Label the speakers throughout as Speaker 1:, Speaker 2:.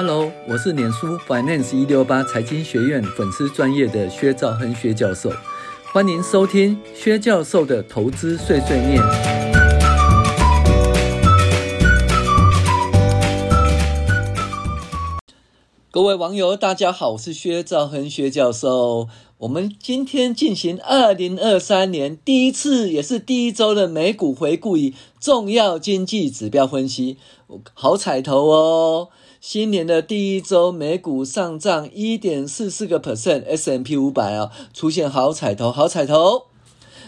Speaker 1: Hello，我是脸书 Finance 一六八财经学院粉丝专业的薛兆亨薛教授，欢迎收听薛教授的投资碎碎念。各位网友，大家好，我是薛兆亨薛教授。我们今天进行二零二三年第一次也是第一周的美股回顾与重要经济指标分析，好彩头哦！新年的第一周，美股上涨一点四四个 percent，S M P 五百啊，出现好彩头，好彩头。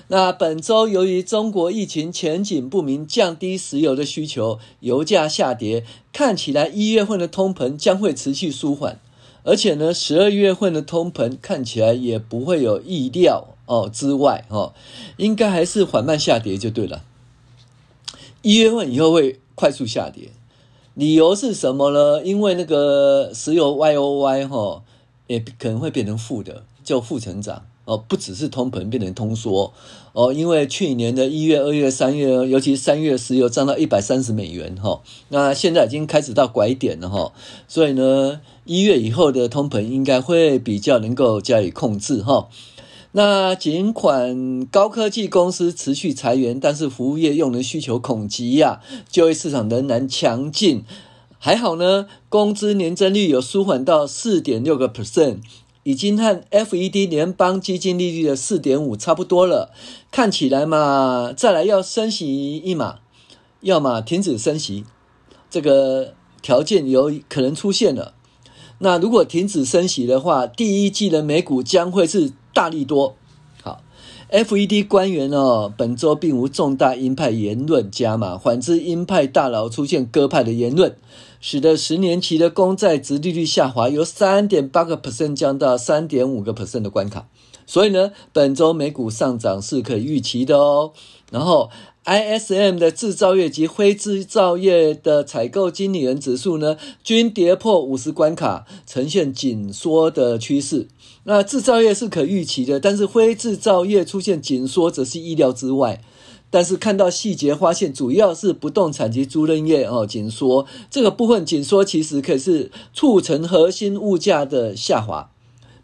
Speaker 1: 那本周由于中国疫情前景不明，降低石油的需求，油价下跌，看起来一月份的通膨将会持续舒缓，而且呢，十二月份的通膨看起来也不会有意料哦之外哦，应该还是缓慢下跌就对了。一月份以后会快速下跌。理由是什么呢？因为那个石油 Y O Y 哈，也可能会变成负的，就负成长哦，不只是通膨变成通缩哦。因为去年的一月、二月、三月，尤其三月石油涨到一百三十美元哈，那现在已经开始到拐点了哈，所以呢，一月以后的通膨应该会比较能够加以控制哈。那尽管高科技公司持续裁员，但是服务业用人需求恐急呀，就业市场仍然强劲。还好呢，工资年增率有舒缓到四点六个 percent，已经和 FED 联邦基金利率的四点五差不多了。看起来嘛，再来要升息一码，要么停止升息，这个条件有可能出现了。那如果停止升息的话，第一季的美股将会是。大力多，好，FED 官员哦，本周并无重大鹰派言论加码，反之鹰派大佬出现鸽派的言论，使得十年期的公债殖利率下滑，由三点八个 percent 降到三点五个 percent 的关卡，所以呢，本周美股上涨是可以预期的哦，然后。ISM 的制造业及非制造业的采购经理人指数呢，均跌破五十关卡，呈现紧缩的趋势。那制造业是可预期的，但是非制造业出现紧缩则是意料之外。但是看到细节发现，主要是不动产及租赁业哦紧缩，这个部分紧缩其实可是促成核心物价的下滑，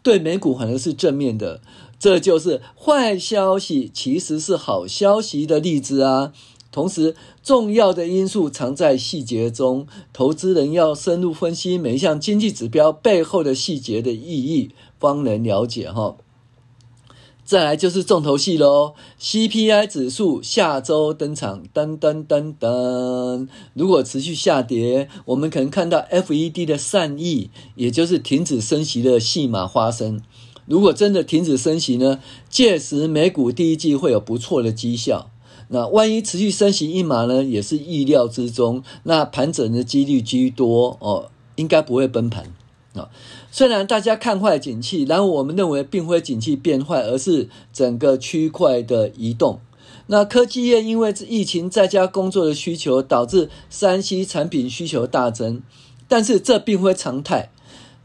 Speaker 1: 对美股可能是正面的。这就是坏消息其实是好消息的例子啊！同时，重要的因素藏在细节中，投资人要深入分析每一项经济指标背后的细节的意义，方能了解哈。再来就是重头戏喽，CPI 指数下周登场，噔噔噔噔。如果持续下跌，我们可能看到 FED 的善意，也就是停止升息的戏码发生。如果真的停止升息呢？届时美股第一季会有不错的绩效。那万一持续升息一码呢？也是意料之中。那盘整的几率居多哦，应该不会崩盘啊。虽然大家看坏景气，然后我们认为并非景气变坏，而是整个区块的移动。那科技业因为疫情在家工作的需求，导致 3C 产品需求大增，但是这并非常态。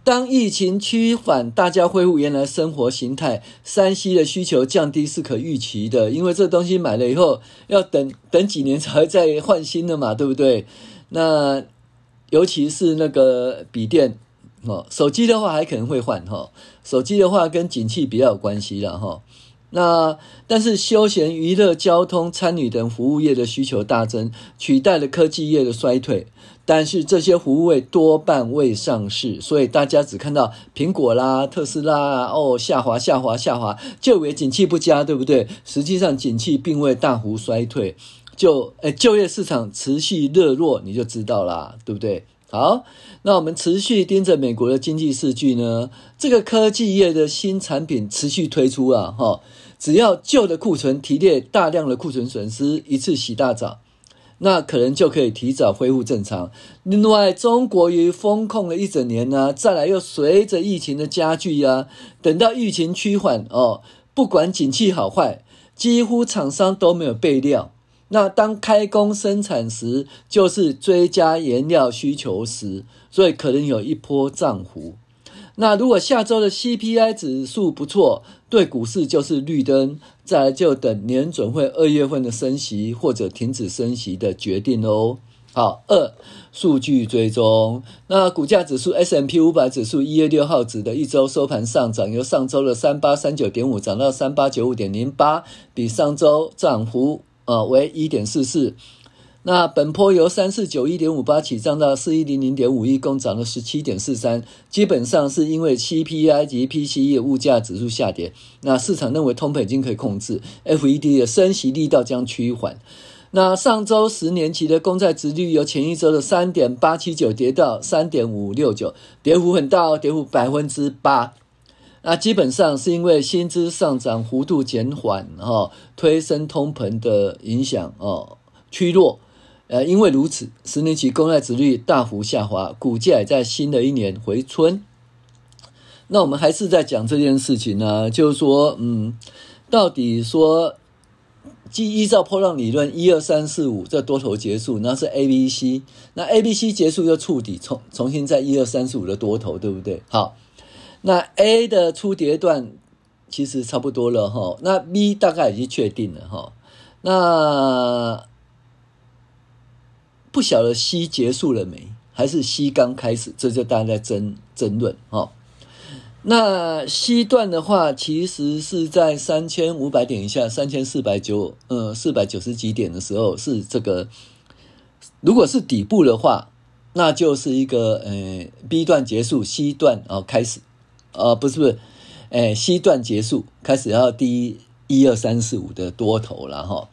Speaker 1: 当疫情趋缓，大家恢复原来生活形态山西的需求降低是可预期的，因为这东西买了以后要等等几年才会再换新的嘛，对不对？那尤其是那个笔电哦，手机的话还可能会换哈，手机的话跟景气比较有关系了哈。那但是休闲娱乐、交通、餐饮等服务业的需求大增，取代了科技业的衰退。但是这些服务业多半未上市，所以大家只看到苹果啦、特斯拉啊，哦，下滑、下滑、下滑，就以为景气不佳，对不对？实际上景气并未大幅衰退，就诶就业市场持续热络，你就知道啦，对不对？好，那我们持续盯着美国的经济数据呢，这个科技业的新产品持续推出啊，哈。只要旧的库存提列大量的库存损失一次洗大澡，那可能就可以提早恢复正常。另外，中国于封控了一整年呢、再来又随着疫情的加剧呀、啊，等到疫情趋缓哦，不管景气好坏，几乎厂商都没有备料。那当开工生产时，就是追加原料需求时，所以可能有一波涨幅。那如果下周的 CPI 指数不错，对股市就是绿灯，再来就等年准会二月份的升息或者停止升息的决定喽。好，二数据追踪。那股价指数 S M P 五百指数一月六号指的一周收盘上涨，由上周的三八三九点五涨到三八九五点零八，比上周涨幅呃为一点四四。那本波由三四九一点五八起涨到四一零零点五一，共涨了十七点四三，基本上是因为 CPI 及 PCE 物价指数下跌。那市场认为通膨已经可以控制，FED 的升息力道将趋缓。那上周十年期的公债殖利率由前一周的三点八七九跌到三点五六九，跌幅很大哦，跌幅百分之八。那基本上是因为薪资上涨幅度减缓，哈，推升通膨的影响哦，趋弱。呃，因为如此，十年期公债殖率大幅下滑，股价也在新的一年回春。那我们还是在讲这件事情呢，就是说，嗯，到底说，即依照波浪理论，一二三四五这多头结束，那是 A B C，那 A B C 结束又触底，重重新在一二三四五的多头，对不对？好，那 A 的初跌段其实差不多了哈，那 B 大概已经确定了哈，那。不晓得 C 结束了没，还是 C 刚开始？这就大家在争争论哈。那 C 段的话，其实是在三千五百点以下，三千四百九，呃，四百九十几点的时候，是这个。如果是底部的话，那就是一个呃 B 段结束，C 段哦开始，呃，不是不是，哎，C 段结束开始要第一二三四五的多头了哈。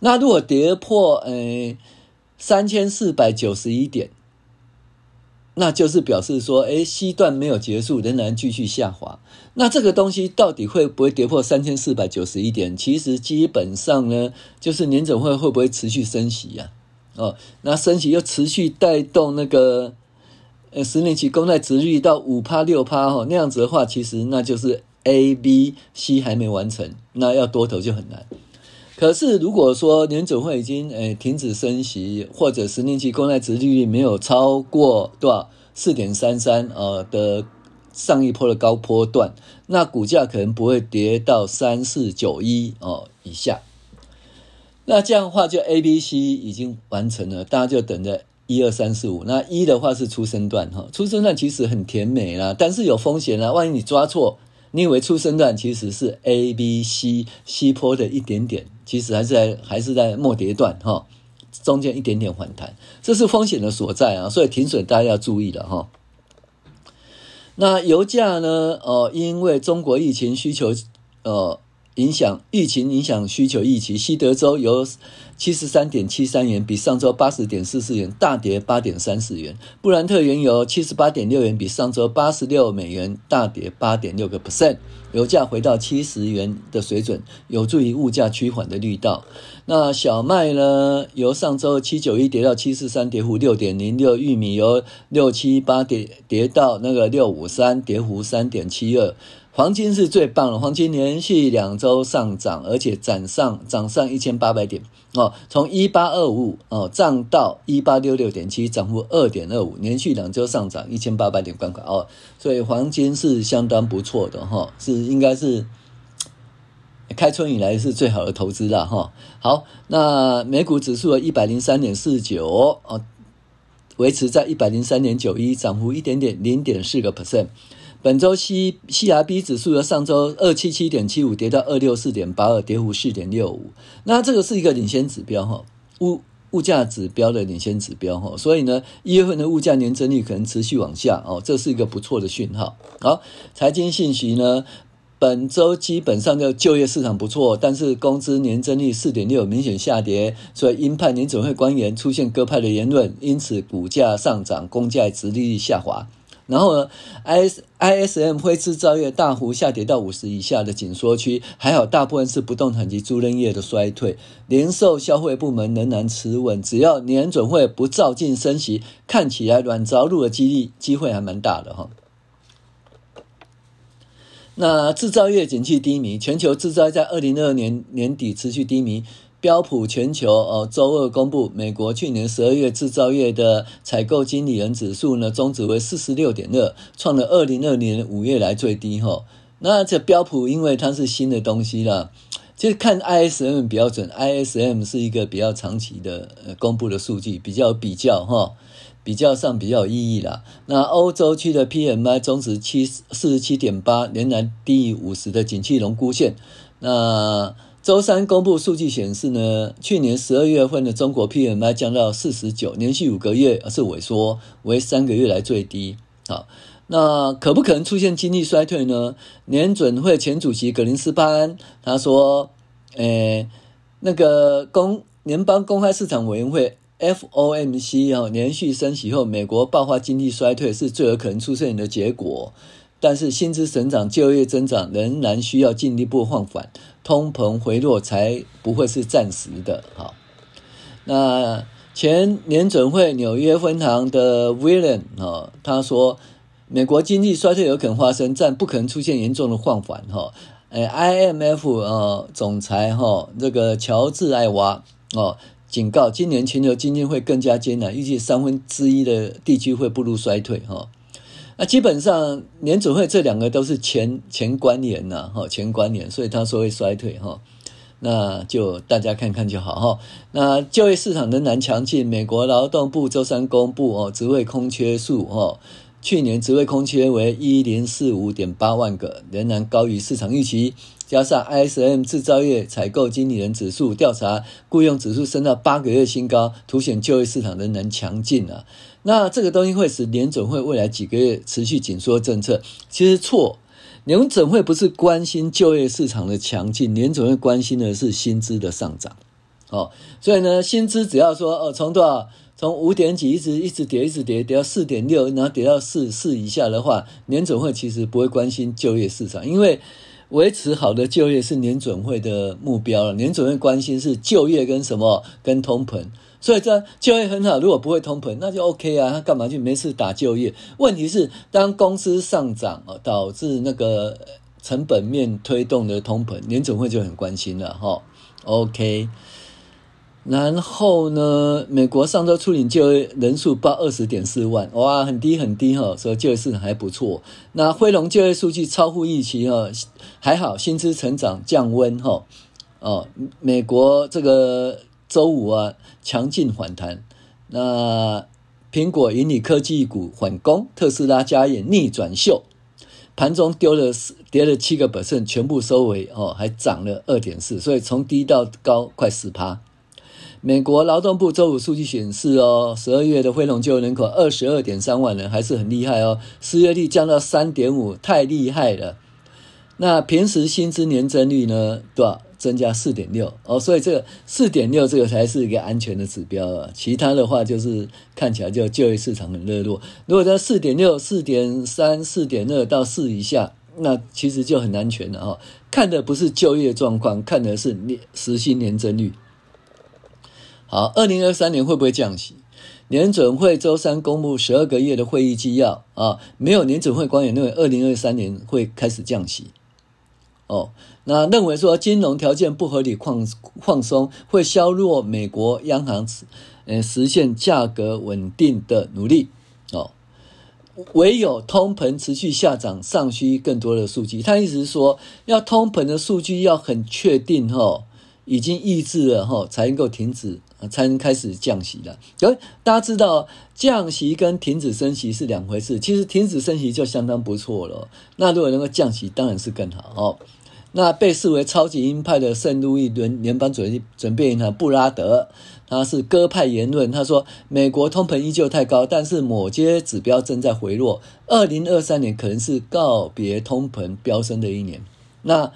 Speaker 1: 那如果跌破，呃。三千四百九十一点，那就是表示说，哎，C 段没有结束，仍然继续下滑。那这个东西到底会不会跌破三千四百九十一点？其实基本上呢，就是年总会会不会持续升息呀？哦，那升息又持续带动那个呃十年期公债殖利率到五趴六趴哈，那样子的话，其实那就是 A、B、C 还没完成，那要多头就很难。可是，如果说联准会已经诶停止升息，或者十年期公债殖利率没有超过多少四点三三呃的上一波的高波段，那股价可能不会跌到三四九一哦以下。那这样的话，就 A、B、C 已经完成了，大家就等着一二三四五。那一的话是初生段哈，初生段其实很甜美啦，但是有风险啦，万一你抓错。你以为初生段其实是 A、B、C、C 波的一点点，其实还是在还是在末跌段哈，中间一点点反弹，这是风险的所在啊，所以停损大家要注意了哈。那油价呢？哦，因为中国疫情需求，呃。影响疫情影响需求预期，西德州由七十三点七三元，比上周八十点四四元大跌八点三四元。布兰特原油七十八点六元，比上周八十六美元大跌八点六个 percent。油价回到七十元的水准，有助于物价趋缓的力道。那小麦呢？由上周七九一跌到七四三，跌幅六点零六。玉米由六七八跌跌到那个六五三，跌幅三点七二。黄金是最棒的，黄金连续两周上涨，而且涨上涨上一千八百点哦，从一八二五哦涨到一八六六点七，涨幅二点二五，连续两周上涨一千八百点关口哦，所以黄金是相当不错的哈、哦，是应该是开春以来是最好的投资了哈、哦。好，那美股指数一百零三点四九哦，维持在一百零三点九一，涨幅一点点零点四个 percent。本周 C C R B 指数由上周二七七点七五跌到二六四点八二，跌幅四点六五。那这个是一个领先指标哈，物物价指标的领先指标哈，所以呢，一月份的物价年增率可能持续往下哦，这是一个不错的讯号。好，财经信息呢，本周基本上的就业市场不错，但是工资年增率四点六明显下跌，所以鹰派联准会官员出现鸽派的言论，因此股价上涨，公债殖利率下滑。然后呢，I S I S M 非制造业大幅下跌到五十以下的紧缩区，还好大部分是不动产及租赁业的衰退，零售消费部门仍然持稳。只要年准会不照进升息，看起来软着陆的几率机会还蛮大的哈。那制造业景气低迷，全球制造业在二零二二年年底持续低迷。标普全球哦，周二公布，美国去年十二月制造业的采购经理人指数呢，终值为四十六点二，创了二零二零年五月来最低哈。那这标普因为它是新的东西了，其实看 ISM 比较准，ISM 是一个比较长期的呃公布的数据，比较比较哈，比较上比较有意义啦。那欧洲区的 PMI 中值七四十七点八，仍然低于五十的景气荣枯线。那周三公布数据显示呢，去年十二月份的中国 PMI 降到四十九，连续五个月是萎缩，为三个月来最低。好。那可不可能出现经济衰退呢？联准会前主席格林斯潘他说：“诶，那个公联邦公开市场委员会 FOMC 哦，连续升息后，美国爆发经济衰退是最有可能出现的结果。但是薪资成长、就业增长仍然需要进一步放缓，通膨回落才不会是暂时的。”哈，那前联准会纽约分行的 William 啊，他说。美国经济衰退有可能发生，但不可能出现严重的放缓哈。诶，IMF 呃总裁哈这个乔治艾娃哦警告，今年全球经济会更加艰难，预计三分之一的地区会步入衰退哈。那基本上联准会这两个都是前前关联呐哈前关联，所以他说会衰退哈。那就大家看看就好哈。那就业市场仍然强劲，美国劳动部周三公布哦职位空缺数哦。去年职位空缺为一零四五点八万个，仍然高于市场预期。加上 ISM 制造业采购经理人指数调查雇佣指数升到八个月新高，凸显就业市场仍然强劲啊。那这个东西会使联准会未来几个月持续紧缩政策？其实错，联准会不是关心就业市场的强劲，联准会关心的是薪资的上涨。哦，所以呢，薪资只要说哦，从多少？从五点几一直一直跌，一直跌，跌到四点六，然后跌到四四以下的话，联准会其实不会关心就业市场，因为维持好的就业是年准会的目标了。联准会关心是就业跟什么跟通膨，所以这就业很好，如果不会通膨，那就 OK 啊，他干嘛去没事打就业？问题是当公司上涨啊，导致那个成本面推动的通膨，年准会就很关心了哈。OK。然后呢，美国上周初领就业人数报二十点四万，哇，很低很低哈，所以就业市场还不错。那非农就业数据超乎预期哈，还好薪资成长降温哈。哦，美国这个周五啊强劲反弹，那苹果引领科技股反攻，特斯拉加演逆转秀，盘中丢了跌了七个百分，全部收尾哦，还涨了二点四，所以从低到高快十趴。美国劳动部周五数据显示，哦，十二月的非农就业人口二十二点三万人，还是很厉害哦。失业率降到三点五，太厉害了。那平时薪资年增率呢？多少？增加四点六哦。所以这个四点六这个才是一个安全的指标啊。其他的话就是看起来就就业市场很热络。如果在四点六、四点三、四点二到四以下，那其实就很安全了哦。看的不是就业状况，看的是年时薪年增率。好，二零二三年会不会降息？联准会周三公布十二个月的会议纪要啊，没有联准会官员认为二零二三年会开始降息。哦，那认为说金融条件不合理放放松会削弱美国央行实呃实现价格稳定的努力。哦，唯有通膨持续下涨，尚需更多的数据。他意思是说，要通膨的数据要很确定、哦，已经抑制了哈、才能够停止。才能开始降息了。所以大家知道，降息跟停止升息是两回事。其实停止升息就相当不错了。那如果能够降息，当然是更好哦。那被视为超级鹰派的圣路易伦联邦准准备银行布拉德，他是鸽派言论。他说，美国通膨依旧太高，但是某些指标正在回落。二零二三年可能是告别通膨飙升的一年。那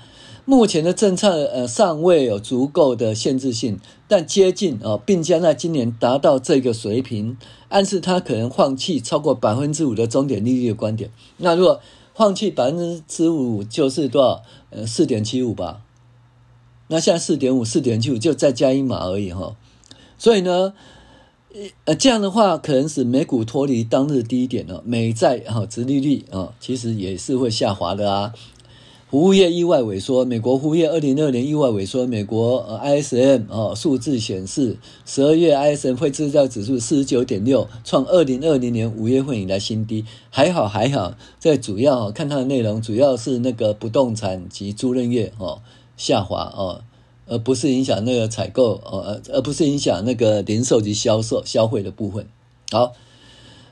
Speaker 1: 目前的政策呃尚未有足够的限制性，但接近哦，并将在今年达到这个水平，暗示他可能放弃超过百分之五的终点利率的观点。那如果放弃百分之五，就是多少？呃，四点七五吧。那现在四点五、四点七五就再加一码而已哈。所以呢，呃，这样的话可能使美股脱离当日低点了，美债哈殖利率啊，其实也是会下滑的啊。服务业意外萎缩，美国服务业二零二二年意外萎缩。美国 ISM 哦数字显示，十二月 ISM 非制造指数四十九点六，创二零二零年五月份以来新低。还好还好，这主要看它的内容，主要是那个不动产及租赁业哦，下滑哦，而不是影响那个采购哦，而不是影响那个零售及销售消费的部分。好，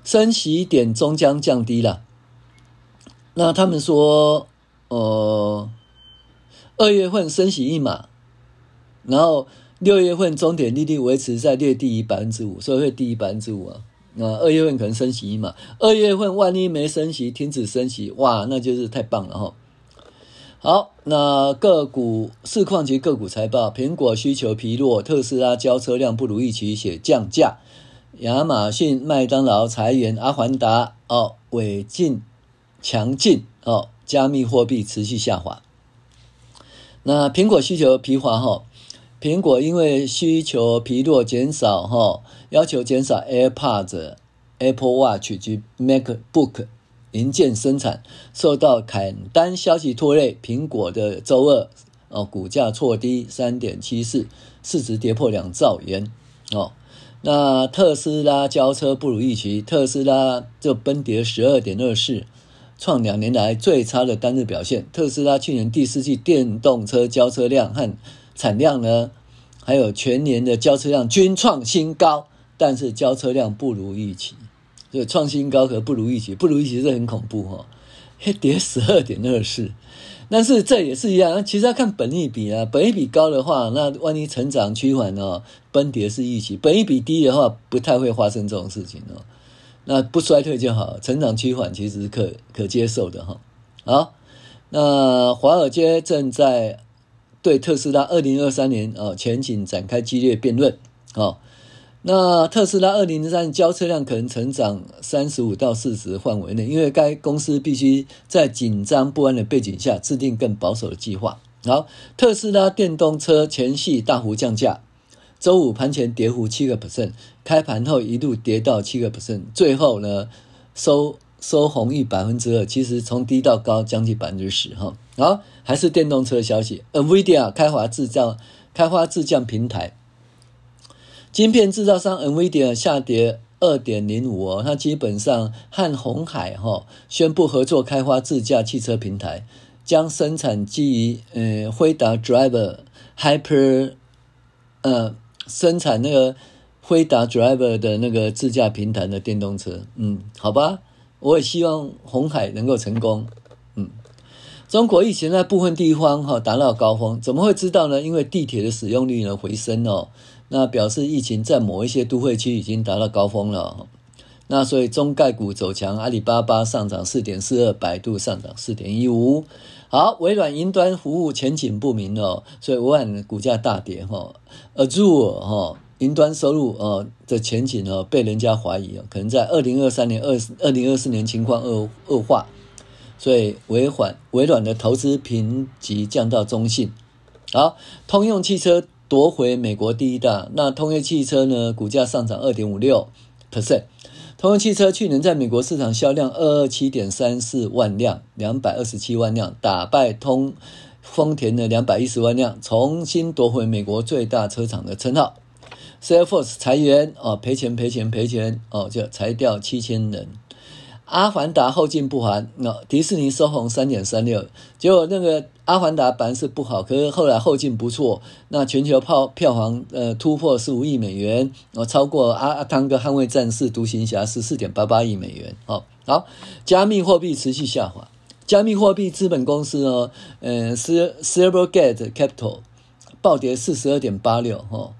Speaker 1: 升息点终将降低了。那他们说，呃，二月份升息一码，然后六月份终点利率维持在略低于百分之五，所以会低于百分之五啊。那二月份可能升息一码，二月份万一没升息，停止升息，哇，那就是太棒了哈。好，那个股市况及个股财报，苹果需求疲弱，特斯拉交车辆不如预期，且降价。亚马逊、麦当劳裁员，阿凡达哦，尾进强劲哦，加密货币持续下滑。那苹果需求疲滑哈，苹果因为需求疲弱减少哈，要求减少 AirPods、Apple Watch 及 MacBook 零件生产，受到砍单消息拖累，苹果的周二哦股价挫低三点七四，市值跌破两兆元哦。那特斯拉交车不如预期，特斯拉就崩跌十二点二四，创两年来最差的单日表现。特斯拉去年第四季电动车交车量和产量呢，还有全年的交车量均创新高，但是交车量不如预期，所以创新高和不如预期，不如预期是很恐怖哈，跌十二点二四。但是这也是一样，其实要看本益比啊，本益比高的话，那万一成长趋缓哦，崩跌是预期；本益比低的话，不太会发生这种事情哦。那不衰退就好，成长趋缓其实是可可接受的哈。好，那华尔街正在对特斯拉二零二三年啊前景展开激烈辩论哦。那特斯拉二零二三交车量可能成长三十五到四十范围内，因为该公司必须在紧张不安的背景下制定更保守的计划。好，特斯拉电动车前夕大幅降价，周五盘前跌幅七个 percent，开盘后一度跌到七个 percent，最后呢收收红逾百分之二，其实从低到高将近百分之十哈。好，还是电动车消息，NVIDIA 开发自降开发自降平台。晶片制造商 NVIDIA 下跌二点零五哦，它基本上和鸿海哈宣布合作开发自驾汽车平台，将生产基于呃辉达 Driver Hyper 呃生产那个辉达 Driver 的那个自驾平台的电动车，嗯，好吧，我也希望红海能够成功，嗯，中国疫情在部分地方哈达到高峰，怎么会知道呢？因为地铁的使用率呢回升哦。那表示疫情在某一些都会区已经达到高峰了，那所以中概股走强，阿里巴巴上涨四点四二，百度上涨四点一五。好，微软云端服务前景不明哦，所以微软股价大跌哈。Azure 哈云端收入哦的前景哦被人家怀疑哦，可能在二零二三年二二零二四年情况恶恶化，所以微软微软的投资评级降到中性。好，通用汽车。夺回美国第一大，那通用汽车呢？股价上涨二点五六 percent。通用汽车去年在美国市场销量二二七点三四万辆，两百二十七万辆，打败通丰田的两百一十万辆，重新夺回美国最大车厂的称号。CFOs 裁员哦，赔钱赔钱赔钱哦，就裁掉七千人。阿凡达后劲不寒，那迪士尼收红三点三六，结果那个阿凡达本来是不好，可是后来后劲不错，那全球票票房呃突破十五亿美元，哦超过阿阿汤哥捍卫战士独行侠十四点八八亿美元，好，好，加密货币持续下滑，加密货币资本公司呢，呃，Silvergate Capital 暴跌四十二点八六，哈。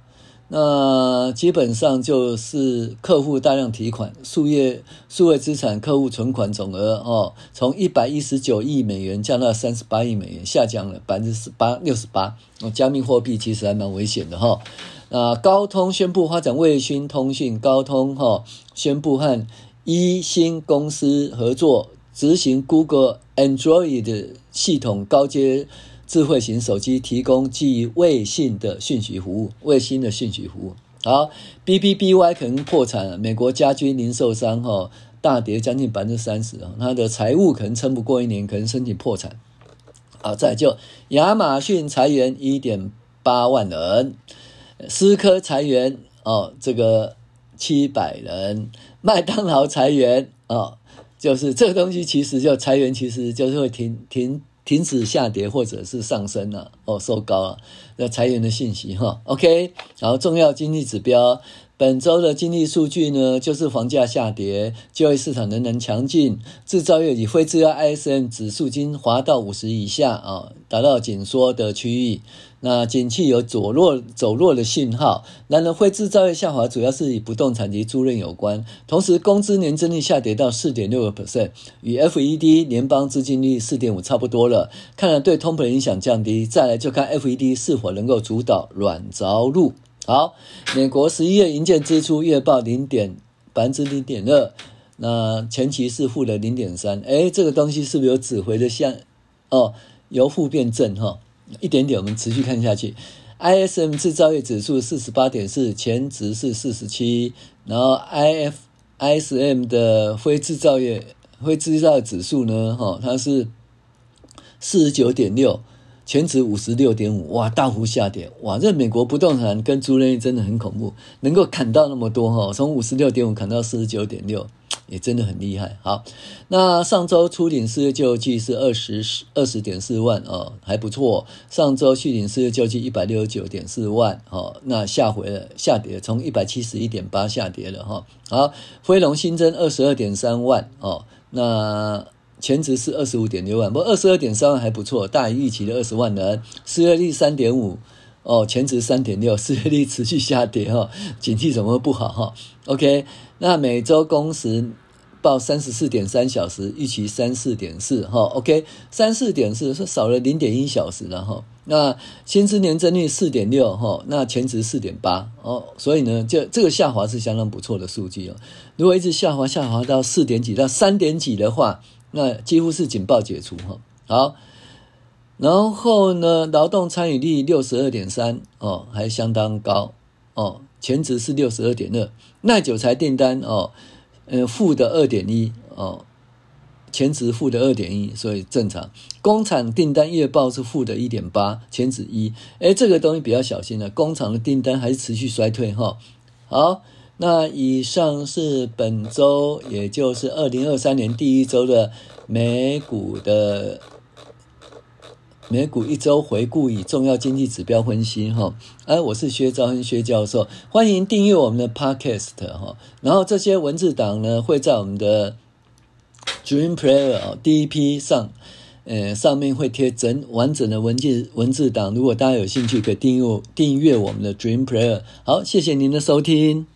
Speaker 1: 那基本上就是客户大量提款，数月数位资产客户存款总额哦，从一百一十九亿美元降到三十八亿美元，下降了百分之十八六十八。哦，加密货币其实还蛮危险的哈。那高通宣布发展卫星通讯，高通哈宣布和一星公司合作执行 Google Android 系统高阶。智慧型手机提供基于卫星的讯息服务，卫星的讯息服务。好，BBBY 可能破产。美国家居零售商哈大跌将近百分之三十啊，它的财务可能撑不过一年，可能申请破产。好，再就亚马逊裁员一点八万人，思科裁员哦，这个七百人，麦当劳裁员哦，就是这个东西其实就裁员，其实就是会停停。停止下跌或者是上升了，哦，收高了，那裁员的信息哈，OK，然后重要经济指标。本周的经济数据呢，就是房价下跌，就业市场仍然强劲，制造业与非制造 ISM 指数均滑到五十以下啊，达到紧缩的区域。那景气有走弱走弱的信号。然而，非制造业下滑主要是与不动产及租赁有关。同时，工资年增率下跌到四点六个 percent，与 FED 联邦资金率四点五差不多了。看来对通膨的影响降低。再来就看 FED 是否能够主导软着陆。好，美国十一月营建支出月报零点百分之零点二，那前期是负的零点三，哎，这个东西是不是有指回的像？哦，由负变正哈，一点点，我们持续看下去。ISM 制造业指数四十八点四，前值是四十七，然后 IF ISM 的非制造业非制造指数呢，哈，它是四十九点六。前值五十六点五，哇，大幅下跌，哇，这美国不动产跟租赁真的很恐怖，能够砍到那么多哈，从五十六点五砍到四十九点六，也真的很厉害。好，那上周初领失业救济是二十二十点四万哦，还不错。上周续领失业救济一百六十九点四万哦，那下回了，下跌，从一百七十一点八下跌了哈。好，非农新增二十二点三万哦，那。前值是二十五点六万，不过二十二点三万还不错，大于预期的二十万人。失业率三点五，哦，前值三点六，失业率持续下跌哈，景气怎么会不好哈？OK，那每周工时报三十四点三小时，预期三四点四哈，OK，三四点四是少了零点一小时了哈。那薪资年增率四点六哈，那前值四点八哦，所以呢，这这个下滑是相当不错的数据哦。如果一直下滑下滑到四点几到三点几的话，那几乎是警报解除哈，好，然后呢，劳动参与率六十二点三哦，还相当高哦，前值是六十二点二，耐久材订单哦，呃负的二点一哦，前值负的二点一，所以正常。工厂订单月报是负的一点八，前值一，哎，这个东西比较小心了，工厂的订单还是持续衰退哈，好。那以上是本周，也就是二零二三年第一周的美股的美股一周回顾与重要经济指标分析哈。哎，我是薛兆亨薛教授，欢迎订阅我们的 Podcast 哈。然后这些文字档呢会在我们的 Dream Player 第一批上，呃，上面会贴整完整的文字文字档。如果大家有兴趣，可以订阅订阅我们的 Dream Player。好，谢谢您的收听。